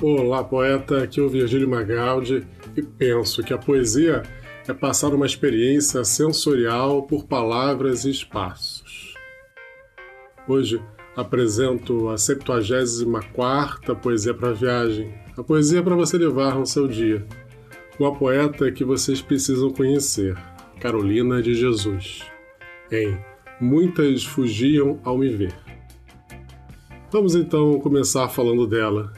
Olá, poeta. Aqui é o Virgílio Magaldi e penso que a poesia é passar uma experiência sensorial por palavras e espaços. Hoje apresento a 74ª Poesia para Viagem, a poesia para você levar no seu dia, uma poeta que vocês precisam conhecer, Carolina de Jesus, em Muitas Fugiam ao Me Ver. Vamos então começar falando dela.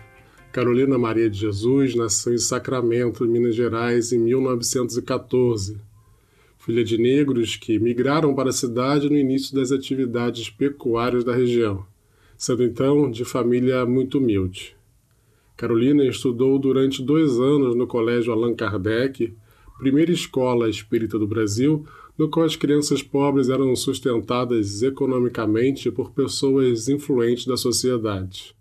Carolina Maria de Jesus nasceu em Sacramento, Minas Gerais, em 1914. Filha de negros que migraram para a cidade no início das atividades pecuárias da região, sendo então de família muito humilde. Carolina estudou durante dois anos no Colégio Allan Kardec, primeira escola espírita do Brasil, no qual as crianças pobres eram sustentadas economicamente por pessoas influentes da sociedade.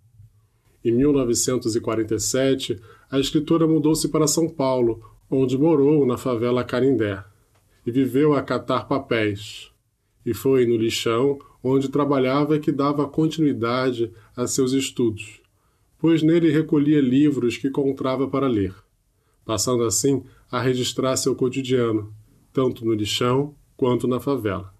Em 1947, a escritora mudou-se para São Paulo, onde morou na favela Carindé, e viveu a catar papéis. E foi no lixão onde trabalhava que dava continuidade a seus estudos, pois nele recolhia livros que encontrava para ler, passando assim a registrar seu cotidiano, tanto no lixão quanto na favela.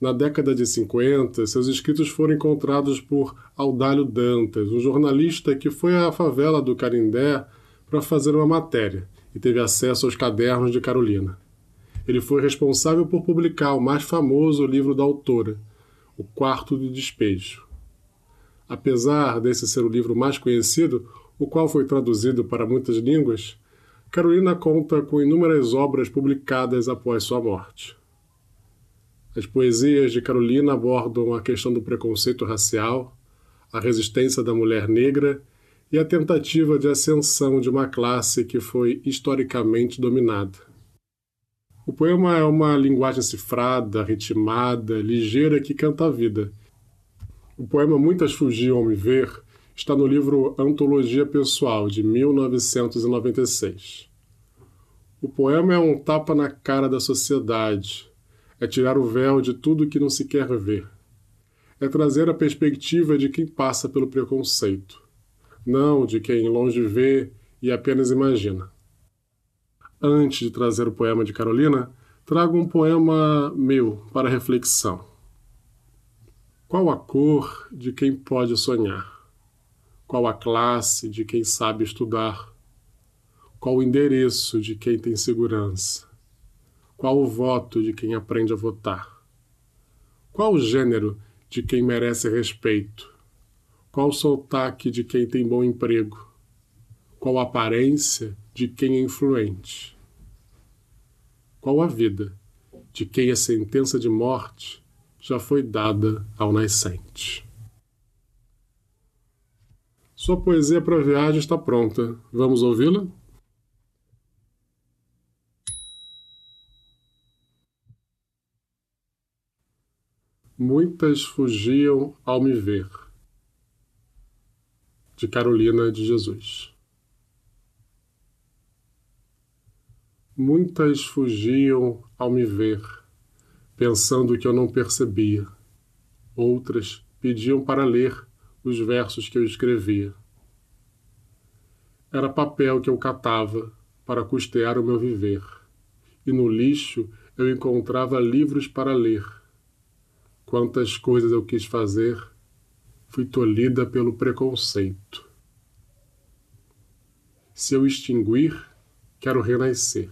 Na década de 50, seus escritos foram encontrados por Audálio Dantas, um jornalista que foi à favela do Carindé para fazer uma matéria e teve acesso aos cadernos de Carolina. Ele foi responsável por publicar o mais famoso livro da autora, O Quarto de Despejo. Apesar desse ser o livro mais conhecido, o qual foi traduzido para muitas línguas, Carolina conta com inúmeras obras publicadas após sua morte. As poesias de Carolina abordam a questão do preconceito racial, a resistência da mulher negra e a tentativa de ascensão de uma classe que foi historicamente dominada. O poema é uma linguagem cifrada, ritmada, ligeira que canta a vida. O poema Muitas Fugiam ao Me Ver está no livro Antologia Pessoal, de 1996. O poema é um tapa na cara da sociedade, é tirar o véu de tudo que não se quer ver, é trazer a perspectiva de quem passa pelo preconceito, não de quem longe vê e apenas imagina. Antes de trazer o poema de Carolina, trago um poema meu para reflexão. Qual a cor de quem pode sonhar? Qual a classe de quem sabe estudar? Qual o endereço de quem tem segurança? Qual o voto de quem aprende a votar? Qual o gênero de quem merece respeito? Qual o sotaque de quem tem bom emprego? Qual a aparência de quem é influente? Qual a vida de quem a sentença de morte já foi dada ao nascente? Sua poesia para viagem está pronta. Vamos ouvi-la? Muitas fugiam ao me ver. De Carolina de Jesus. Muitas fugiam ao me ver, pensando que eu não percebia. Outras pediam para ler os versos que eu escrevia. Era papel que eu catava para custear o meu viver, e no lixo eu encontrava livros para ler. Quantas coisas eu quis fazer, fui tolhida pelo preconceito. Se eu extinguir, quero renascer,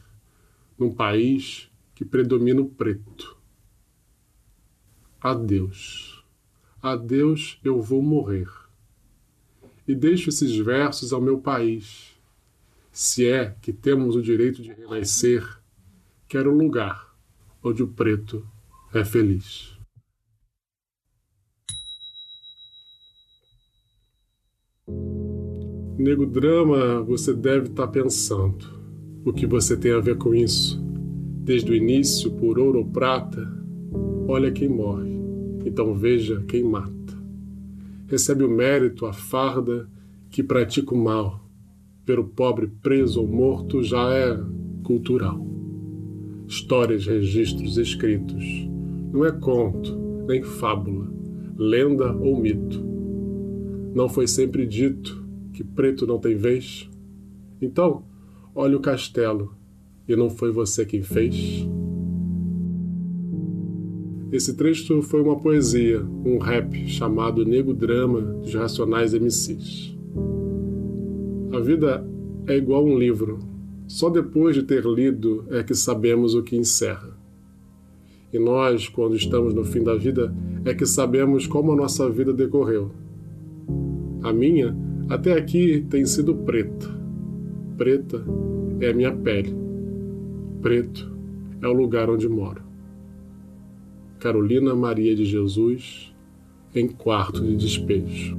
num país que predomina o preto. Adeus a Deus eu vou morrer. E deixo esses versos ao meu país. Se é que temos o direito de renascer, quero um lugar onde o preto é feliz. Nego drama, você deve estar tá pensando. O que você tem a ver com isso? Desde o início, por ouro ou prata, olha quem morre então veja quem mata. Recebe o mérito, a farda que pratica o mal. Pelo pobre preso ou morto já é cultural. Histórias, registros escritos. Não é conto, nem fábula, lenda ou mito. Não foi sempre dito que preto não tem vez? Então, olhe o castelo, e não foi você quem fez? Esse trecho foi uma poesia, um rap chamado Nego Drama dos Racionais MCs. A vida é igual um livro. Só depois de ter lido é que sabemos o que encerra. E nós, quando estamos no fim da vida, é que sabemos como a nossa vida decorreu. A minha, até aqui, tem sido preta. Preta é a minha pele. Preto é o lugar onde moro. Carolina Maria de Jesus, em quarto de despejo.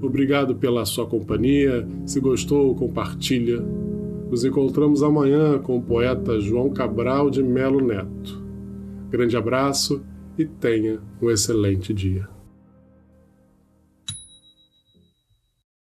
Obrigado pela sua companhia. Se gostou, compartilha. Nos encontramos amanhã com o poeta João Cabral de Melo Neto. Grande abraço e tenha um excelente dia.